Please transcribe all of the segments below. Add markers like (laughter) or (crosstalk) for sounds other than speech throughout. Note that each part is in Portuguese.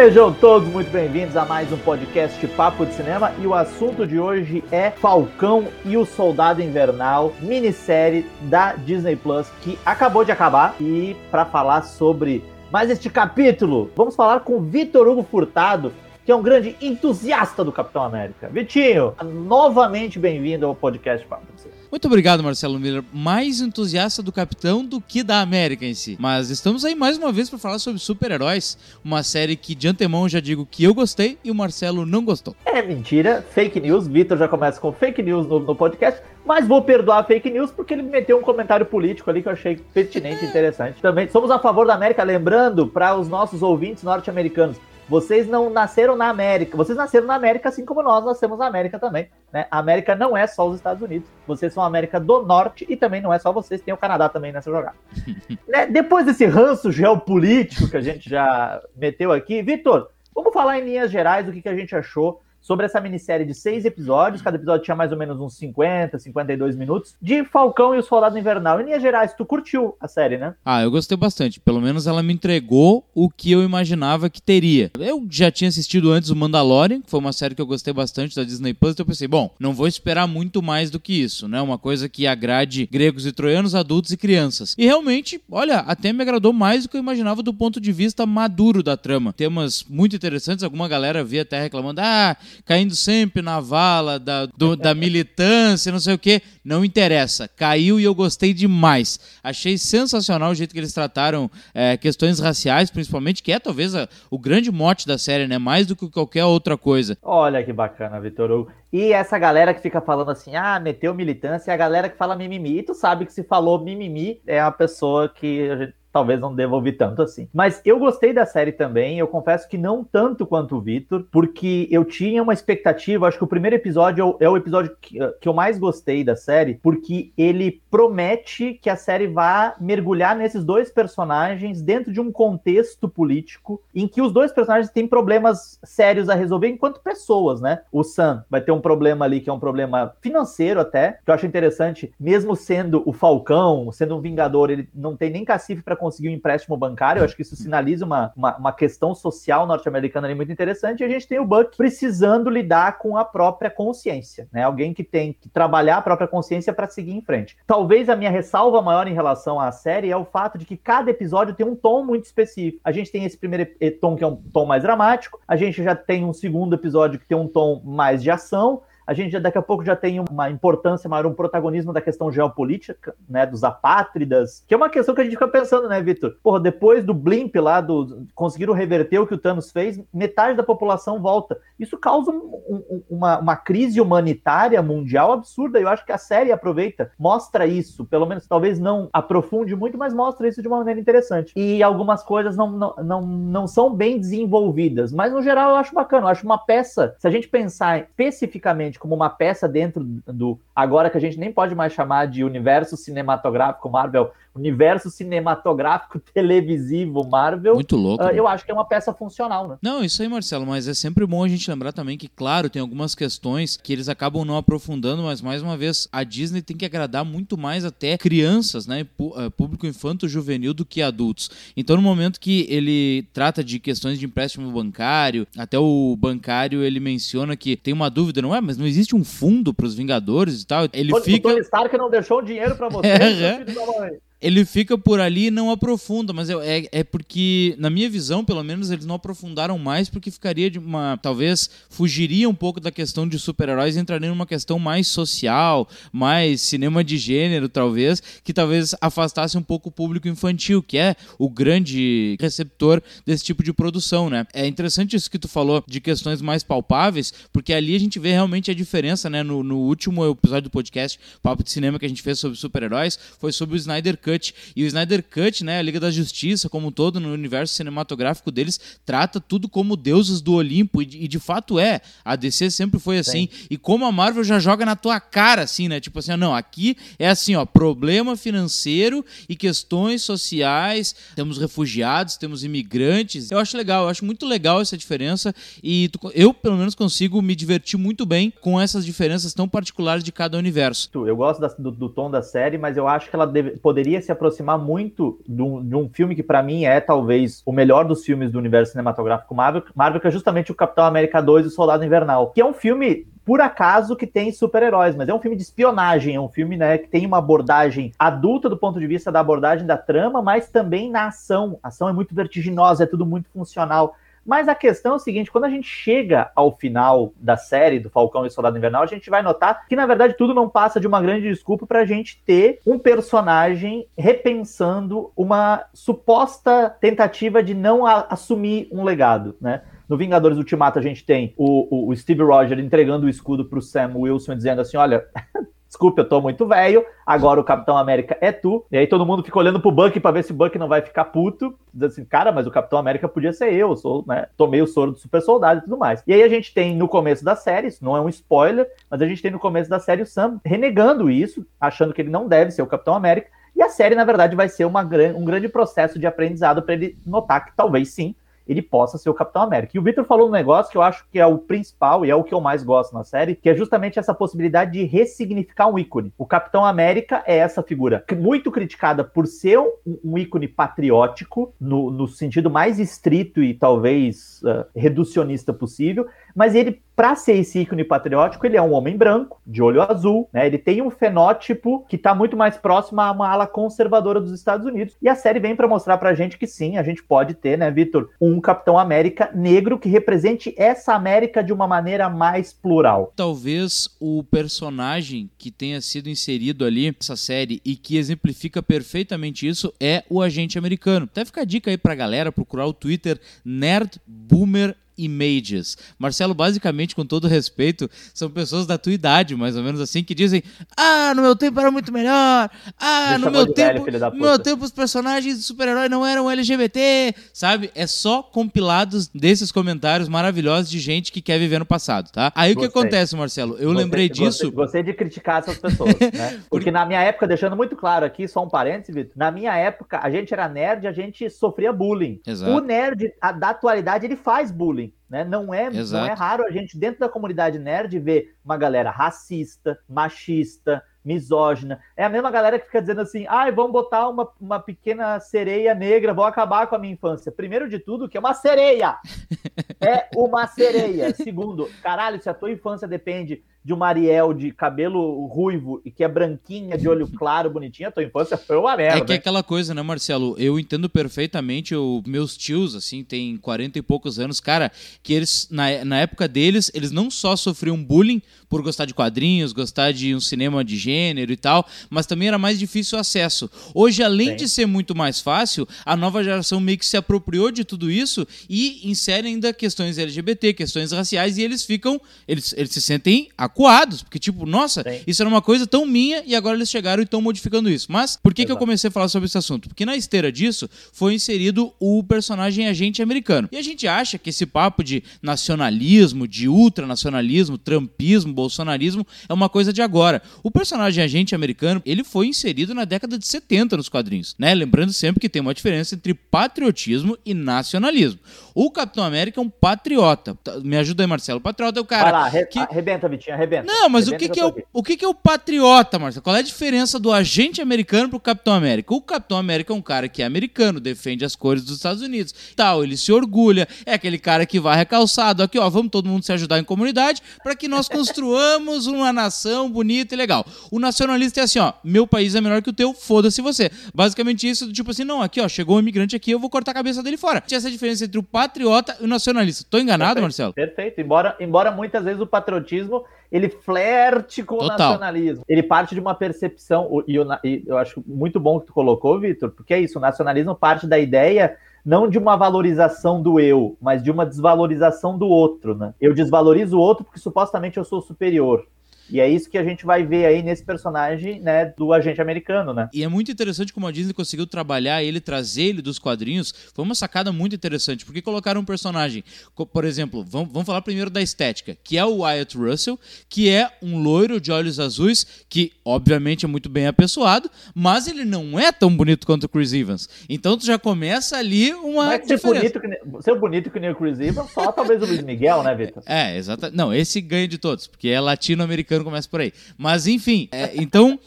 Sejam todos muito bem-vindos a mais um podcast Papo de Cinema e o assunto de hoje é Falcão e o Soldado Invernal, minissérie da Disney Plus que acabou de acabar e para falar sobre mais este capítulo, vamos falar com Vitor Hugo Furtado, que é um grande entusiasta do Capitão América. Vitinho, novamente bem-vindo ao podcast Papo. Muito obrigado, Marcelo Miller. Mais entusiasta do Capitão do que da América em si. Mas estamos aí mais uma vez para falar sobre super-heróis, uma série que de antemão já digo que eu gostei e o Marcelo não gostou. É mentira, fake news. Vitor já começa com fake news no, no podcast, mas vou perdoar a fake news porque ele me meteu um comentário político ali que eu achei pertinente e (laughs) interessante. Também somos a favor da América, lembrando para os nossos ouvintes norte-americanos. Vocês não nasceram na América, vocês nasceram na América assim como nós nascemos na América também. Né? A América não é só os Estados Unidos, vocês são a América do Norte e também não é só vocês, tem o Canadá também nessa jogada. (laughs) né? Depois desse ranço geopolítico que a gente já meteu aqui, Vitor, vamos falar em linhas gerais do que, que a gente achou sobre essa minissérie de seis episódios, cada episódio tinha mais ou menos uns 50, 52 minutos, de Falcão e o Soldado Invernal. Em linhas gerais, tu curtiu a série, né? Ah, eu gostei bastante. Pelo menos ela me entregou o que eu imaginava que teria. Eu já tinha assistido antes o Mandalorian, que foi uma série que eu gostei bastante da Disney Plus, então eu pensei, bom, não vou esperar muito mais do que isso, né? Uma coisa que agrade gregos e troianos, adultos e crianças. E realmente, olha, até me agradou mais do que eu imaginava do ponto de vista maduro da trama. Temas muito interessantes, alguma galera via até reclamando, ah, caindo sempre na vala da, do, da militância, não sei o que. Não interessa. Caiu e eu gostei demais. Achei sensacional o jeito que eles trataram é, questões raciais, principalmente, que é talvez a, o grande mote da série, né? Mais do que qualquer outra coisa. Olha que bacana, Vitor Hugo. E essa galera que fica falando assim, ah, meteu militância, é a galera que fala mimimi. E tu sabe que se falou mimimi, é a pessoa que a gente talvez não deva ouvir tanto assim. Mas eu gostei da série também, eu confesso que não tanto quanto o Victor, porque eu tinha uma expectativa, acho que o primeiro episódio é o episódio que, que eu mais gostei da série, porque ele promete que a série vá mergulhar nesses dois personagens dentro de um contexto político em que os dois personagens têm problemas sérios a resolver enquanto pessoas, né? O Sam vai ter um problema ali que é um problema financeiro até, que eu acho interessante, mesmo sendo o Falcão, sendo um Vingador, ele não tem nem cacife para conseguir um empréstimo bancário. Eu acho que isso sinaliza uma, uma, uma questão social norte-americana ali muito interessante. E a gente tem o Buck precisando lidar com a própria consciência, né? Alguém que tem que trabalhar a própria consciência para seguir em frente. Talvez a minha ressalva maior em relação à série é o fato de que cada episódio tem um tom muito específico. A gente tem esse primeiro tom que é um tom mais dramático, a gente já tem um segundo episódio que tem um tom mais de ação, a gente daqui a pouco já tem uma importância maior, um protagonismo da questão geopolítica, né, dos apátridas, que é uma questão que a gente fica pensando, né, Vitor? Porra, depois do blimp lá, do conseguiram reverter o que o Thanos fez, metade da população volta. Isso causa um, um, uma, uma crise humanitária mundial absurda. Eu acho que a série aproveita, mostra isso, pelo menos talvez não aprofunde muito, mas mostra isso de uma maneira interessante. E algumas coisas não, não, não, não são bem desenvolvidas, mas no geral eu acho bacana. Eu acho uma peça, se a gente pensar especificamente como uma peça dentro do. Agora que a gente nem pode mais chamar de universo cinematográfico Marvel, universo cinematográfico (laughs) televisivo Marvel. Muito louco. Uh, eu acho que é uma peça funcional, né? Não, isso aí, Marcelo, mas é sempre bom a gente lembrar também que, claro, tem algumas questões que eles acabam não aprofundando, mas mais uma vez, a Disney tem que agradar muito mais até crianças, né? Eh, público infanto-juvenil do que adultos. Então, no momento que ele trata de questões de empréstimo bancário, até o bancário ele menciona que tem uma dúvida, não é? Mas não existe um fundo para os Vingadores e tal. Ele o, fica. O Tony Stark não deixou dinheiro para você, é, filho da mãe ele fica por ali e não aprofunda, mas é, é porque, na minha visão, pelo menos, eles não aprofundaram mais porque ficaria de uma. Talvez fugiria um pouco da questão de super-heróis e entraria numa questão mais social, mais cinema de gênero, talvez, que talvez afastasse um pouco o público infantil, que é o grande receptor desse tipo de produção, né? É interessante isso que tu falou de questões mais palpáveis, porque ali a gente vê realmente a diferença, né? No, no último episódio do podcast, Papo de Cinema, que a gente fez sobre super-heróis, foi sobre o Snyder Cut Cut. E o Snyder Cut, né, a Liga da Justiça, como um todo, no universo cinematográfico deles, trata tudo como deuses do Olimpo. E, de fato é. A DC sempre foi assim. Sim. E como a Marvel já joga na tua cara, assim, né? Tipo assim, não, aqui é assim, ó, problema financeiro e questões sociais. Temos refugiados, temos imigrantes. Eu acho legal, eu acho muito legal essa diferença. E tu, eu, pelo menos, consigo me divertir muito bem com essas diferenças tão particulares de cada universo. Eu gosto da, do, do, tom da série, mas eu acho que ela deve, poderia se aproximar muito de um, de um filme que para mim é talvez o melhor dos filmes do universo cinematográfico Marvel, Marvel, que é justamente o Capitão América 2 e o Soldado Invernal, que é um filme por acaso que tem super-heróis, mas é um filme de espionagem, é um filme né, que tem uma abordagem adulta do ponto de vista da abordagem da trama, mas também na ação. A ação é muito vertiginosa, é tudo muito funcional. Mas a questão é o seguinte: quando a gente chega ao final da série do Falcão e Soldado Invernal, a gente vai notar que, na verdade, tudo não passa de uma grande desculpa para a gente ter um personagem repensando uma suposta tentativa de não assumir um legado, né? No Vingadores Ultimato, a gente tem o, o, o Steve Rogers entregando o escudo para o Sam Wilson, dizendo assim: olha. (laughs) Desculpa, eu tô muito velho. Agora o Capitão América é tu. E aí todo mundo fica olhando pro Buck para ver se o Buck não vai ficar puto. Diz assim, cara, mas o Capitão América podia ser eu. eu sou, né? Tomei o soro do super soldado e tudo mais. E aí a gente tem no começo da série, isso não é um spoiler, mas a gente tem no começo da série o Sam renegando isso, achando que ele não deve ser o Capitão América. E a série, na verdade, vai ser uma, um grande processo de aprendizado para ele notar que talvez sim ele possa ser o Capitão América. E o Victor falou um negócio que eu acho que é o principal e é o que eu mais gosto na série, que é justamente essa possibilidade de ressignificar um ícone. O Capitão América é essa figura muito criticada por ser um, um ícone patriótico, no, no, sentido mais estrito e talvez uh, reducionista possível, mas ele para ser esse ícone patriótico, ele é um homem branco, de olho azul, né? Ele tem um fenótipo que está muito mais próximo a uma ala conservadora dos Estados Unidos. E a série vem para mostrar pra gente que sim, a gente pode ter, né, Vitor, um Capitão América negro que represente essa América de uma maneira mais plural. Talvez o personagem que tenha sido inserido ali nessa série e que exemplifica perfeitamente isso é o agente americano. Até fica a dica aí pra galera procurar o Twitter Nerd Boomer images. Marcelo, basicamente, com todo respeito, são pessoas da tua idade, mais ou menos assim, que dizem: Ah, no meu tempo era muito melhor. Ah, no meu tempo, velho, no meu tempo os personagens de super-herói não eram LGBT, sabe? É só compilados desses comentários maravilhosos de gente que quer viver no passado, tá? Aí gostei. o que acontece, Marcelo? Eu gostei, lembrei disso. Gostei de criticar essas pessoas, (laughs) né? Porque na minha época, deixando muito claro aqui, só um parênteses, Vitor, na minha época, a gente era nerd, a gente sofria bullying. Exato. O nerd da atualidade, ele faz bullying. Né? Não, é, não é raro a gente, dentro da comunidade nerd, ver uma galera racista, machista, misógina. É a mesma galera que fica dizendo assim: ai, ah, vamos botar uma, uma pequena sereia negra, vou acabar com a minha infância. Primeiro de tudo, que é uma sereia. (laughs) É uma sereia. Segundo, caralho, se a tua infância depende de uma Ariel de cabelo ruivo e que é branquinha, de olho (laughs) claro, bonitinha, a tua infância foi uma merda. É que é aquela coisa, né, Marcelo? Eu entendo perfeitamente, o, meus tios, assim, tem 40 e poucos anos, cara, que eles, na, na época deles, eles não só sofriam bullying por gostar de quadrinhos, gostar de um cinema de gênero e tal, mas também era mais difícil o acesso. Hoje, além Sim. de ser muito mais fácil, a nova geração meio que se apropriou de tudo isso e insere ainda questões LGBT, questões raciais, e eles ficam, eles, eles se sentem acuados, porque tipo, nossa, Sim. isso era uma coisa tão minha e agora eles chegaram e estão modificando isso. Mas por que, que eu comecei a falar sobre esse assunto? Porque na esteira disso foi inserido o personagem agente americano. E a gente acha que esse papo de nacionalismo, de ultranacionalismo, trampismo, bolsonarismo é uma coisa de agora. O personagem agente americano, ele foi inserido na década de 70 nos quadrinhos, né? Lembrando sempre que tem uma diferença entre patriotismo e nacionalismo. O Capitão América é um patriota. Me ajuda aí, Marcelo. O patriota é o cara. Vai lá, re que... arrebenta, Vitinho, arrebenta. Não, mas arrebenta o, que, que, é o, o que, que é o patriota, Marcelo? Qual é a diferença do agente americano pro Capitão América? O Capitão América é um cara que é americano, defende as cores dos Estados Unidos. Tal, ele se orgulha, é aquele cara que vai recalçado. Aqui, ó, vamos todo mundo se ajudar em comunidade para que nós construamos (laughs) uma nação bonita e legal. O nacionalista é assim, ó, meu país é melhor que o teu, foda-se você. Basicamente isso, tipo assim, não, aqui, ó, chegou um imigrante aqui, eu vou cortar a cabeça dele fora. Tinha essa diferença entre o patriota e o nacionalista. Tô enganado, Perfeito. Marcelo? Perfeito. Embora, embora muitas vezes o patriotismo ele flerte com Total. o nacionalismo. Ele parte de uma percepção, e eu, e eu acho muito bom que tu colocou, Vitor, porque é isso, o nacionalismo parte da ideia não de uma valorização do eu, mas de uma desvalorização do outro, né? Eu desvalorizo o outro porque supostamente eu sou superior. E é isso que a gente vai ver aí nesse personagem, né, do agente americano, né? E é muito interessante como a Disney conseguiu trabalhar ele, trazer ele dos quadrinhos. Foi uma sacada muito interessante, porque colocaram um personagem, por exemplo, vamos, vamos falar primeiro da estética, que é o Wyatt Russell, que é um loiro de olhos azuis, que obviamente é muito bem apessoado, mas ele não é tão bonito quanto o Chris Evans. Então tu já começa ali uma mas ser bonito, que, ser bonito que nem o Chris Evans, só talvez o Luiz Miguel, né, Vitor? É, exato. Não, esse ganha de todos, porque é latino-americano começa por aí. Mas enfim, é, então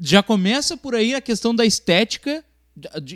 já começa por aí a questão da estética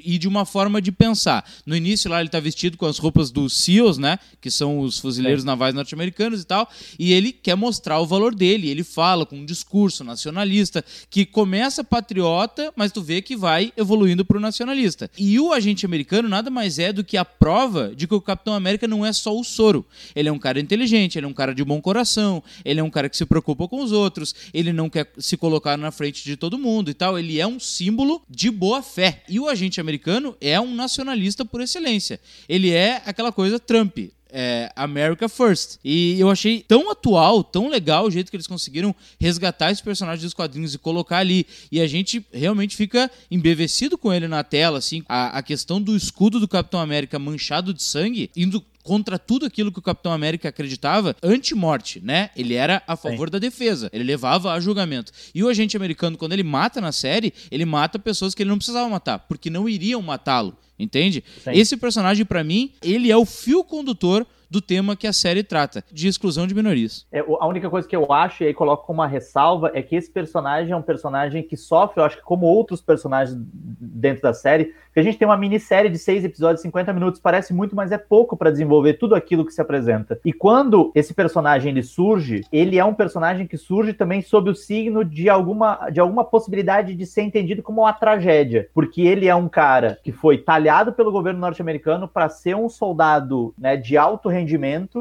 e de uma forma de pensar. No início lá ele está vestido com as roupas dos SEALs, né, que são os fuzileiros é. navais norte-americanos e tal, e ele quer mostrar o valor dele. Ele fala com um discurso nacionalista que começa patriota, mas tu vê que vai evoluindo para o nacionalista. E o agente americano nada mais é do que a prova de que o Capitão América não é só o soro. Ele é um cara inteligente, ele é um cara de bom coração, ele é um cara que se preocupa com os outros, ele não quer se colocar na frente de todo mundo e tal. Ele é um símbolo de boa fé. E o agente americano é um nacionalista por excelência. Ele é aquela coisa Trump. É, America First. E eu achei tão atual, tão legal o jeito que eles conseguiram resgatar esse personagem dos quadrinhos e colocar ali. E a gente realmente fica embevecido com ele na tela, assim. A, a questão do escudo do Capitão América manchado de sangue, indo contra tudo aquilo que o Capitão América acreditava anti-morte, né? Ele era a favor Sim. da defesa, ele levava a julgamento. E o agente americano, quando ele mata na série, ele mata pessoas que ele não precisava matar, porque não iriam matá-lo, entende? Sim. Esse personagem, para mim, ele é o fio condutor do tema que a série trata, de exclusão de minorias. É, a única coisa que eu acho, e aí coloco como uma ressalva, é que esse personagem é um personagem que sofre, eu acho que como outros personagens dentro da série, porque a gente tem uma minissérie de seis episódios, 50 minutos, parece muito, mas é pouco para desenvolver tudo aquilo que se apresenta. E quando esse personagem ele surge, ele é um personagem que surge também sob o signo de alguma, de alguma possibilidade de ser entendido como uma tragédia, porque ele é um cara que foi talhado pelo governo norte-americano para ser um soldado né, de alto rendimento,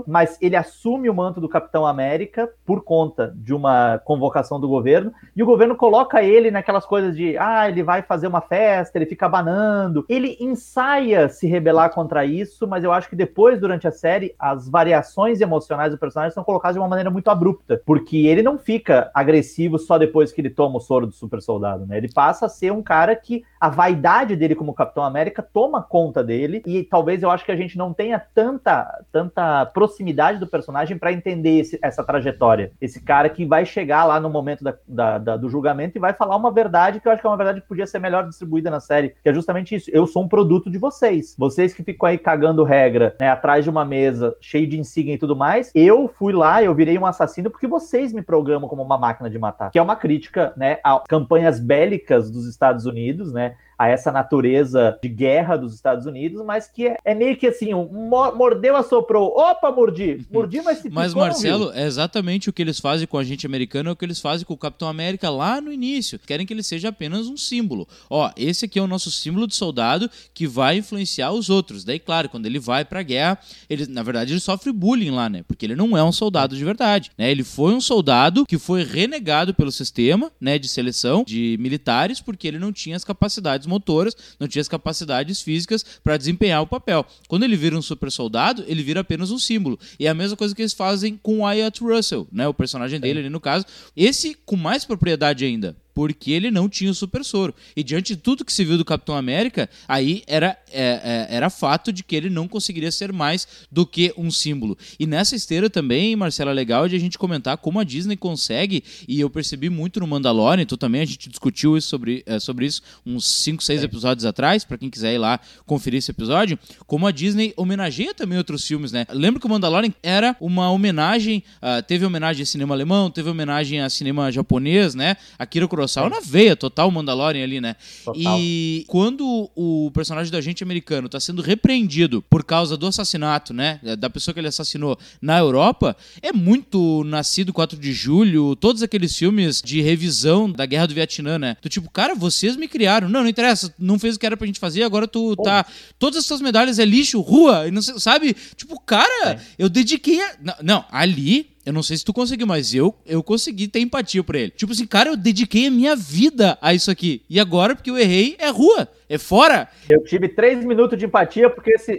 mas ele assume o manto do Capitão América por conta de uma convocação do governo, e o governo coloca ele naquelas coisas de, ah, ele vai fazer uma festa, ele fica banando ele ensaia se rebelar contra isso, mas eu acho que depois, durante a série, as variações emocionais do personagem são colocadas de uma maneira muito abrupta, porque ele não fica agressivo só depois que ele toma o soro do super soldado, né? Ele passa a ser um cara que a vaidade dele como Capitão América toma conta dele e talvez eu acho que a gente não tenha tanta, tanta proximidade do personagem para entender esse, essa trajetória. Esse cara que vai chegar lá no momento da, da, da, do julgamento e vai falar uma verdade que eu acho que é uma verdade que podia ser melhor distribuída na série, que é justamente isso. Eu sou um produto de vocês. Vocês que ficam aí cagando regra, né, atrás de uma mesa cheio de insígnia e tudo mais, eu fui lá, eu virei um assassino porque vocês me programam como uma máquina de matar. Que é uma crítica, né, a campanhas bélicas dos Estados Unidos, né? A essa natureza de guerra dos Estados Unidos, mas que é, é meio que assim, um, mordeu, assoprou, opa, mordi, mordi, mas se Mas Marcelo, é exatamente o que eles fazem com a gente americano, é o que eles fazem com o Capitão América lá no início. Querem que ele seja apenas um símbolo. Ó, esse aqui é o nosso símbolo de soldado que vai influenciar os outros. Daí, claro, quando ele vai pra guerra, ele, na verdade, ele sofre bullying lá, né? Porque ele não é um soldado de verdade, né? Ele foi um soldado que foi renegado pelo sistema, né, de seleção de militares porque ele não tinha as capacidades motoras, não tinha as capacidades físicas para desempenhar o papel. Quando ele vira um super soldado, ele vira apenas um símbolo. E é a mesma coisa que eles fazem com o Wyatt Russell, né? O personagem dele ali no caso. Esse com mais propriedade ainda porque ele não tinha o super soro. E diante de tudo que se viu do Capitão América, aí era, é, é, era fato de que ele não conseguiria ser mais do que um símbolo. E nessa esteira também, Marcela, legal de a gente comentar como a Disney consegue, e eu percebi muito no Mandalorian, tu também, a gente discutiu isso sobre, é, sobre isso uns 5, 6 é. episódios atrás, para quem quiser ir lá conferir esse episódio, como a Disney homenageia também outros filmes, né? Lembra que o Mandalorian era uma homenagem, uh, teve homenagem a cinema alemão, teve homenagem a cinema japonês, né? Akira Kurosawa dinossauro na veia, total Mandalorian ali, né? Total. E quando o personagem do agente americano tá sendo repreendido por causa do assassinato, né? Da pessoa que ele assassinou na Europa, é muito nascido 4 de julho, todos aqueles filmes de revisão da guerra do Vietnã, né? Do tipo, cara, vocês me criaram. Não, não interessa, não fez o que era pra gente fazer, agora tu Pô. tá. Todas essas medalhas é lixo, rua, e não sei, sabe? Tipo, cara, é. eu dediquei a. Não, não, ali eu não sei se tu conseguiu, mas eu, eu consegui ter empatia por ele. Tipo assim, cara, eu dediquei a minha vida a isso aqui. E agora, porque eu errei, é rua, é fora. Eu tive três minutos de empatia, porque esse,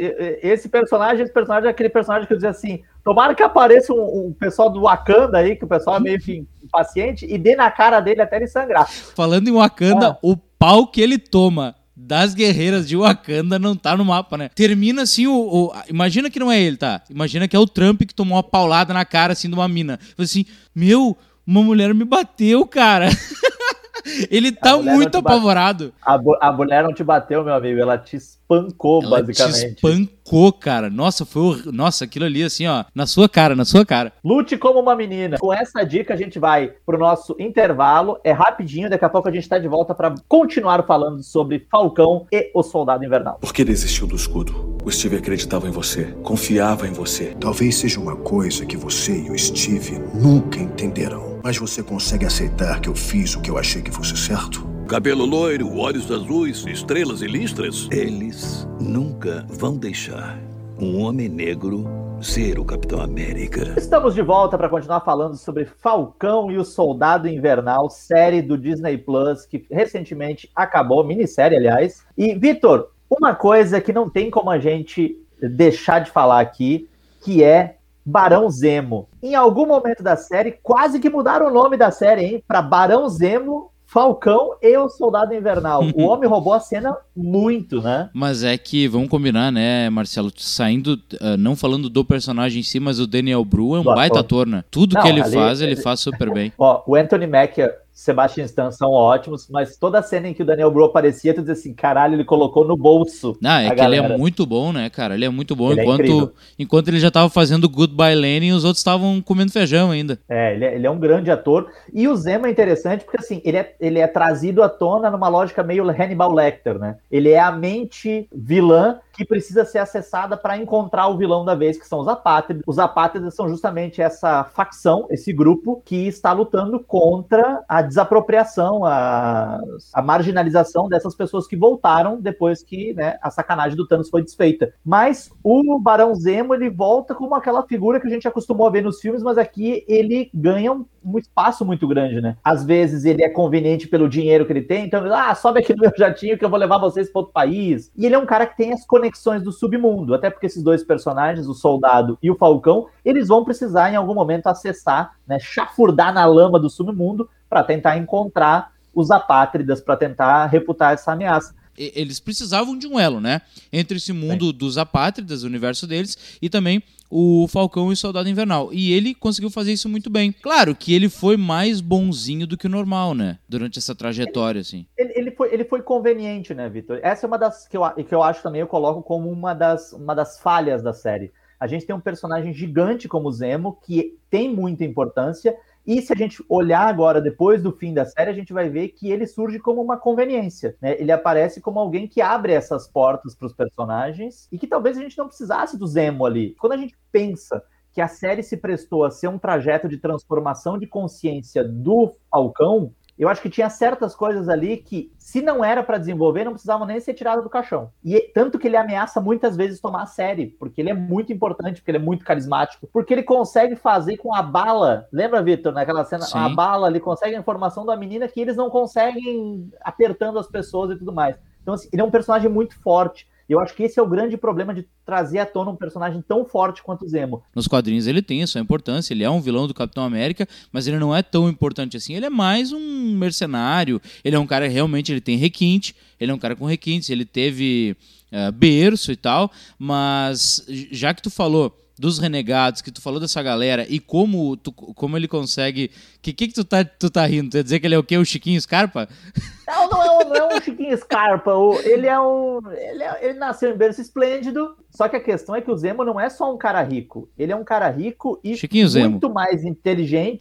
esse personagem, esse personagem é aquele personagem que eu dizia assim: tomara que apareça um, um pessoal do Wakanda aí, que o pessoal é meio que impaciente, e dê na cara dele até ele sangrar. Falando em Wakanda, ah. o pau que ele toma das guerreiras de Wakanda não tá no mapa, né? Termina assim o, o, Imagina que não é ele, tá? Imagina que é o Trump que tomou uma paulada na cara assim de uma mina. Falei assim: Meu, uma mulher me bateu, cara. (laughs) Ele tá muito apavorado. A, a, mulher não te bateu, meu amigo, ela te espancou, ela basicamente. Te espancou, cara. Nossa, foi hor... Nossa, aquilo ali, assim, ó, na sua cara, na sua cara. Lute como uma menina. Com essa dica, a gente vai pro nosso intervalo. É rapidinho, daqui a pouco a gente tá de volta para continuar falando sobre Falcão e o Soldado Invernal. Por que desistiu do escudo? O Steve acreditava em você, confiava em você. Talvez seja uma coisa que você e o Steve nunca entenderão. Mas você consegue aceitar que eu fiz o que eu achei que fosse certo? Cabelo loiro, olhos azuis, estrelas e listras. Eles nunca vão deixar um homem negro ser o Capitão América. Estamos de volta para continuar falando sobre Falcão e o Soldado Invernal, série do Disney Plus que recentemente acabou, minissérie, aliás. E Vitor, uma coisa que não tem como a gente deixar de falar aqui, que é Barão Zemo. Em algum momento da série, quase que mudaram o nome da série, hein? Para Barão Zemo Falcão e o Soldado Invernal. o (laughs) homem roubou a cena muito, né? Mas é que, vamos combinar, né, Marcelo? Saindo, uh, não falando do personagem em si, mas o Daniel Bru é um baita ator, né? Tudo não, que ele ali, faz, ele, ele faz super (laughs) bem. Ó, o Anthony Mackie Sebastian Stan são ótimos, mas toda a cena em que o Daniel Bro aparecia, tu dizia assim, caralho, ele colocou no bolso. Ah, é que galera. ele é muito bom, né, cara? Ele é muito bom. Ele é enquanto, é enquanto ele já tava fazendo Goodbye Lenin, os outros estavam comendo feijão ainda. É ele, é, ele é um grande ator. E o Zemo é interessante porque, assim, ele é, ele é trazido à tona numa lógica meio Hannibal Lecter, né? Ele é a mente vilã que precisa ser acessada para encontrar o vilão da vez, que são os apátridas. Os apátridas são justamente essa facção, esse grupo que está lutando contra a desapropriação, a, a marginalização dessas pessoas que voltaram depois que né, a sacanagem do Thanos foi desfeita. Mas o Barão Zemo ele volta como aquela figura que a gente acostumou a ver nos filmes, mas aqui ele ganha um, um espaço muito grande, né? Às vezes ele é conveniente pelo dinheiro que ele tem, então, ah, sobe aqui no meu jatinho que eu vou levar vocês para outro país. E ele é um cara que tem as conexões do submundo, até porque esses dois personagens, o soldado e o falcão, eles vão precisar em algum momento acessar, né, chafurdar na lama do submundo para tentar encontrar os apátridas, para tentar reputar essa ameaça eles precisavam de um elo, né? Entre esse mundo Sim. dos apátridas, o universo deles, e também o Falcão e o Soldado Invernal. E ele conseguiu fazer isso muito bem. Claro que ele foi mais bonzinho do que o normal, né? Durante essa trajetória, ele, assim. Ele, ele, foi, ele foi conveniente, né, Vitor? Essa é uma das que eu, que eu acho também, eu coloco como uma das, uma das falhas da série. A gente tem um personagem gigante como o Zemo, que tem muita importância, e se a gente olhar agora, depois do fim da série, a gente vai ver que ele surge como uma conveniência. Né? Ele aparece como alguém que abre essas portas para os personagens e que talvez a gente não precisasse do Zemo ali. Quando a gente pensa que a série se prestou a ser um trajeto de transformação de consciência do Falcão, eu acho que tinha certas coisas ali que, se não era para desenvolver, não precisavam nem ser tiradas do caixão. E tanto que ele ameaça muitas vezes tomar a série, porque ele é muito importante, porque ele é muito carismático, porque ele consegue fazer com a bala. Lembra, Vitor, naquela cena? Sim. A bala, ele consegue a informação da menina que eles não conseguem apertando as pessoas e tudo mais. Então, assim, ele é um personagem muito forte. Eu acho que esse é o grande problema de trazer à tona um personagem tão forte quanto o Zemo. Nos quadrinhos ele tem a sua importância, ele é um vilão do Capitão América, mas ele não é tão importante assim. Ele é mais um mercenário, ele é um cara realmente ele tem requinte, ele é um cara com requintes, ele teve uh, berço e tal, mas já que tu falou dos renegados, que tu falou dessa galera e como, tu, como ele consegue. Que que, que tu, tá, tu tá rindo? Tu ia dizer que ele é o quê? O Chiquinho Scarpa? (laughs) Não, não é um, não é um Chiquinho Scarpa. ele é um. Ele, é, ele nasceu em berço esplêndido. Só que a questão é que o Zemo não é só um cara rico. Ele é um cara rico e Chiquinho muito Zemo. mais inteligente.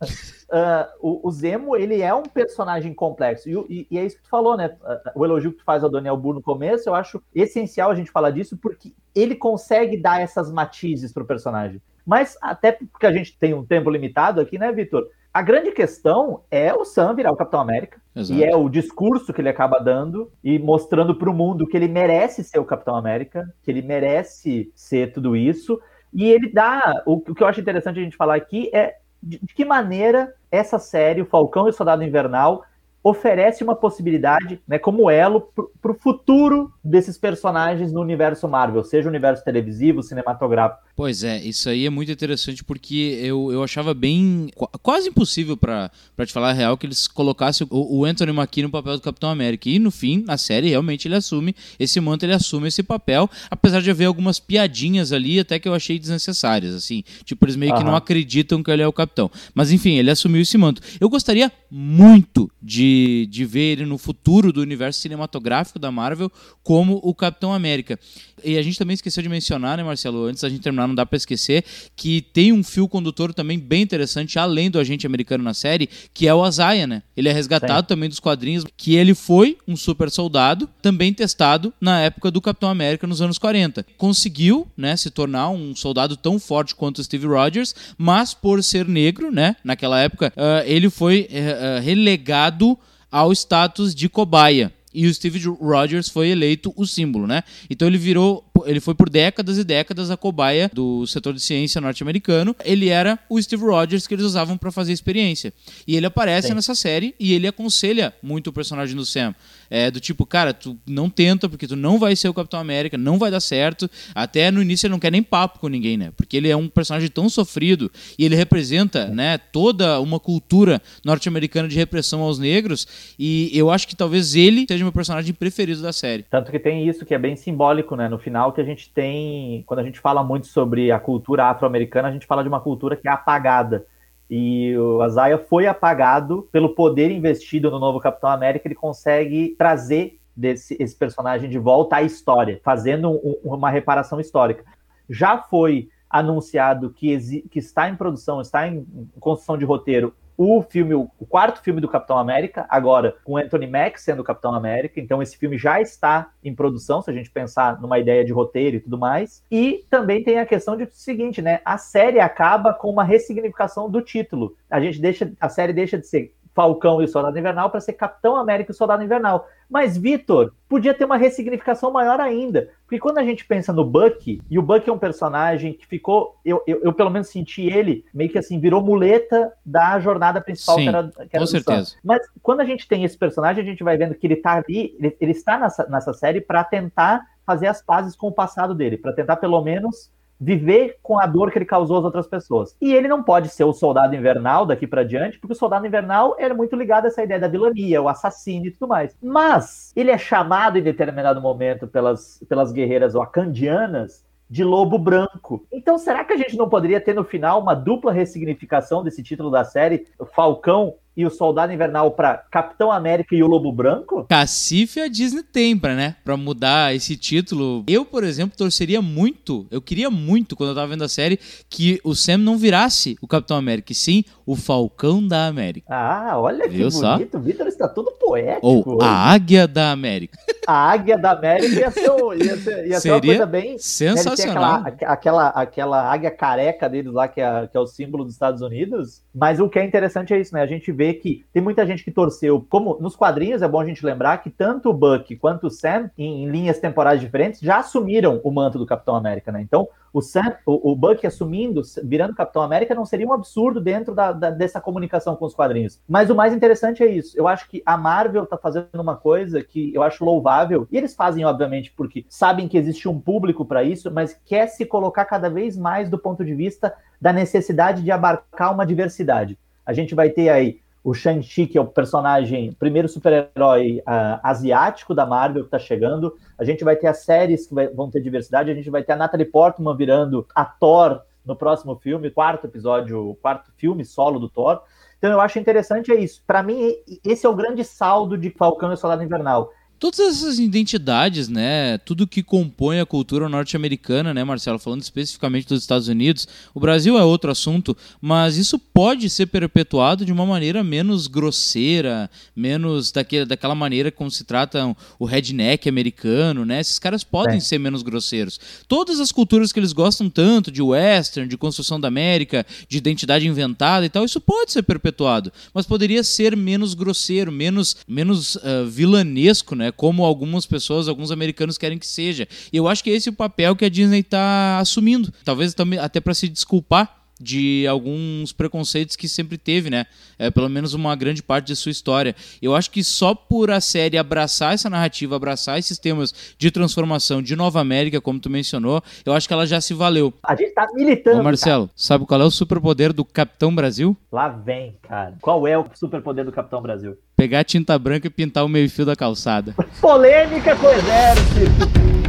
Uh, o, o, Zemo, ele é um personagem complexo. E, e, e, é isso que tu falou, né? O elogio que tu faz ao Daniel Burr no começo, eu acho essencial a gente falar disso, porque ele consegue dar essas matizes pro personagem. Mas até porque a gente tem um tempo limitado aqui, né, Vitor? A grande questão é o Sam virar o Capitão América. Exato. E é o discurso que ele acaba dando e mostrando para o mundo que ele merece ser o Capitão América, que ele merece ser tudo isso. E ele dá. O, o que eu acho interessante a gente falar aqui é de, de que maneira essa série, o Falcão e o Soldado Invernal, oferece uma possibilidade, né, como elo para o futuro desses personagens no universo Marvel, seja o universo televisivo, cinematográfico. Pois é, isso aí é muito interessante porque eu, eu achava bem quase impossível para te falar a real que eles colocassem o, o Anthony Mackie no papel do Capitão América. E no fim, na série, realmente ele assume esse manto, ele assume esse papel, apesar de haver algumas piadinhas ali até que eu achei desnecessárias, assim. Tipo, eles meio que não acreditam que ele é o capitão. Mas enfim, ele assumiu esse manto. Eu gostaria muito de de, de ver ele no futuro do universo cinematográfico da Marvel como o Capitão América. E a gente também esqueceu de mencionar, né, Marcelo? Antes da gente terminar, não dá para esquecer que tem um fio condutor também bem interessante, além do agente americano na série, que é o Azaia, né? Ele é resgatado Sim. também dos quadrinhos, que ele foi um super soldado, também testado na época do Capitão América nos anos 40. Conseguiu, né, se tornar um soldado tão forte quanto o Steve Rogers, mas por ser negro, né, naquela época, uh, ele foi uh, relegado ao status de cobaia e o Steve Rogers foi eleito o símbolo, né? Então ele virou, ele foi por décadas e décadas a cobaia do setor de ciência norte-americano. Ele era o Steve Rogers que eles usavam para fazer experiência. E ele aparece Sim. nessa série e ele aconselha muito o personagem do Sam. É, do tipo, cara, tu não tenta porque tu não vai ser o Capitão América, não vai dar certo. Até no início ele não quer nem papo com ninguém, né? Porque ele é um personagem tão sofrido e ele representa, né, toda uma cultura norte-americana de repressão aos negros. E eu acho que talvez ele seja meu personagem preferido da série. Tanto que tem isso que é bem simbólico, né? No final que a gente tem, quando a gente fala muito sobre a cultura afro-americana, a gente fala de uma cultura que é apagada. E o Azaia foi apagado pelo poder investido no novo Capitão América, ele consegue trazer desse, esse personagem de volta à história, fazendo um, uma reparação histórica. Já foi anunciado que, que está em produção, está em construção de roteiro o filme, o quarto filme do Capitão América, agora com Anthony Mack sendo o Capitão América. Então esse filme já está em produção, se a gente pensar numa ideia de roteiro e tudo mais. E também tem a questão de seguinte, né? A série acaba com uma ressignificação do título. A gente deixa, a série deixa de ser Falcão e o Soldado Invernal para ser Capitão América e o Soldado Invernal. Mas, Vitor, podia ter uma ressignificação maior ainda. Porque quando a gente pensa no Bucky, e o Bucky é um personagem que ficou. Eu, eu, eu pelo menos senti ele meio que assim, virou muleta da jornada principal Sim, que era, que era com certeza. Mas quando a gente tem esse personagem, a gente vai vendo que ele está ali, ele, ele está nessa, nessa série para tentar fazer as pazes com o passado dele, para tentar pelo menos viver com a dor que ele causou às outras pessoas. E ele não pode ser o soldado invernal daqui para diante, porque o soldado invernal era muito ligado a essa ideia da vilania, o assassino e tudo mais. Mas ele é chamado em determinado momento pelas, pelas guerreiras wakandianas de lobo branco. Então, será que a gente não poderia ter no final uma dupla ressignificação desse título da série, Falcão e o Soldado Invernal para Capitão América e o Lobo Branco? Cacife a Disney tem pra, né? Pra mudar esse título. Eu, por exemplo, torceria muito, eu queria muito, quando eu tava vendo a série, que o Sam não virasse o Capitão América, e sim o Falcão da América. Ah, olha que Viu bonito. O Vitor está todo poético. Ou hoje. a Águia da América. A Águia da América ia ser, ia ser, ia ser uma coisa bem... Sensacional. Aquela, aquela, aquela águia careca deles lá, que é, que é o símbolo dos Estados Unidos. Mas o que é interessante é isso, né? A gente vê que tem muita gente que torceu, como nos quadrinhos é bom a gente lembrar que tanto o Buck quanto o Sam, em, em linhas temporais diferentes, já assumiram o manto do Capitão América, né? Então, o, Sam, o, o Buck assumindo, virando Capitão América, não seria um absurdo dentro da, da, dessa comunicação com os quadrinhos. Mas o mais interessante é isso. Eu acho que a Marvel tá fazendo uma coisa que eu acho louvável, e eles fazem, obviamente, porque sabem que existe um público para isso, mas quer se colocar cada vez mais do ponto de vista da necessidade de abarcar uma diversidade. A gente vai ter aí o Shang-Chi, que é o personagem, primeiro super-herói uh, asiático da Marvel que está chegando. A gente vai ter as séries que vai, vão ter diversidade. A gente vai ter a Natalie Portman virando a Thor no próximo filme, quarto episódio, quarto filme solo do Thor. Então eu acho interessante é isso. Para mim, esse é o grande saldo de Falcão e Soldado Invernal todas essas identidades, né, tudo que compõe a cultura norte-americana, né, Marcelo, falando especificamente dos Estados Unidos, o Brasil é outro assunto, mas isso pode ser perpetuado de uma maneira menos grosseira, menos daquele, daquela maneira como se trata o redneck americano, né, esses caras podem é. ser menos grosseiros. Todas as culturas que eles gostam tanto, de western, de construção da América, de identidade inventada e tal, isso pode ser perpetuado, mas poderia ser menos grosseiro, menos, menos uh, vilanesco, né, como algumas pessoas, alguns americanos querem que seja. E eu acho que esse é o papel que a Disney está assumindo. Talvez também até para se desculpar de alguns preconceitos que sempre teve, né? É, pelo menos uma grande parte de sua história. Eu acho que só por a série abraçar essa narrativa, abraçar esses temas de transformação de Nova América, como tu mencionou, eu acho que ela já se valeu. A gente tá militando. Ô Marcelo, cara. sabe qual é o superpoder do Capitão Brasil? Lá vem, cara. Qual é o superpoder do Capitão Brasil? Pegar tinta branca e pintar o meio-fio da calçada. Polêmica com o exército.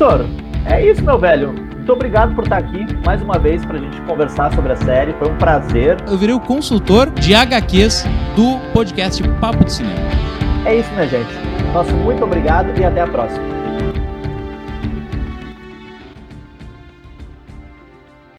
Vitor, É isso, meu velho. Muito obrigado por estar aqui mais uma vez pra gente conversar sobre a série. Foi um prazer. Eu virei o consultor de HQs do podcast Papo de Cinema. É isso, minha gente. Nosso muito obrigado e até a próxima.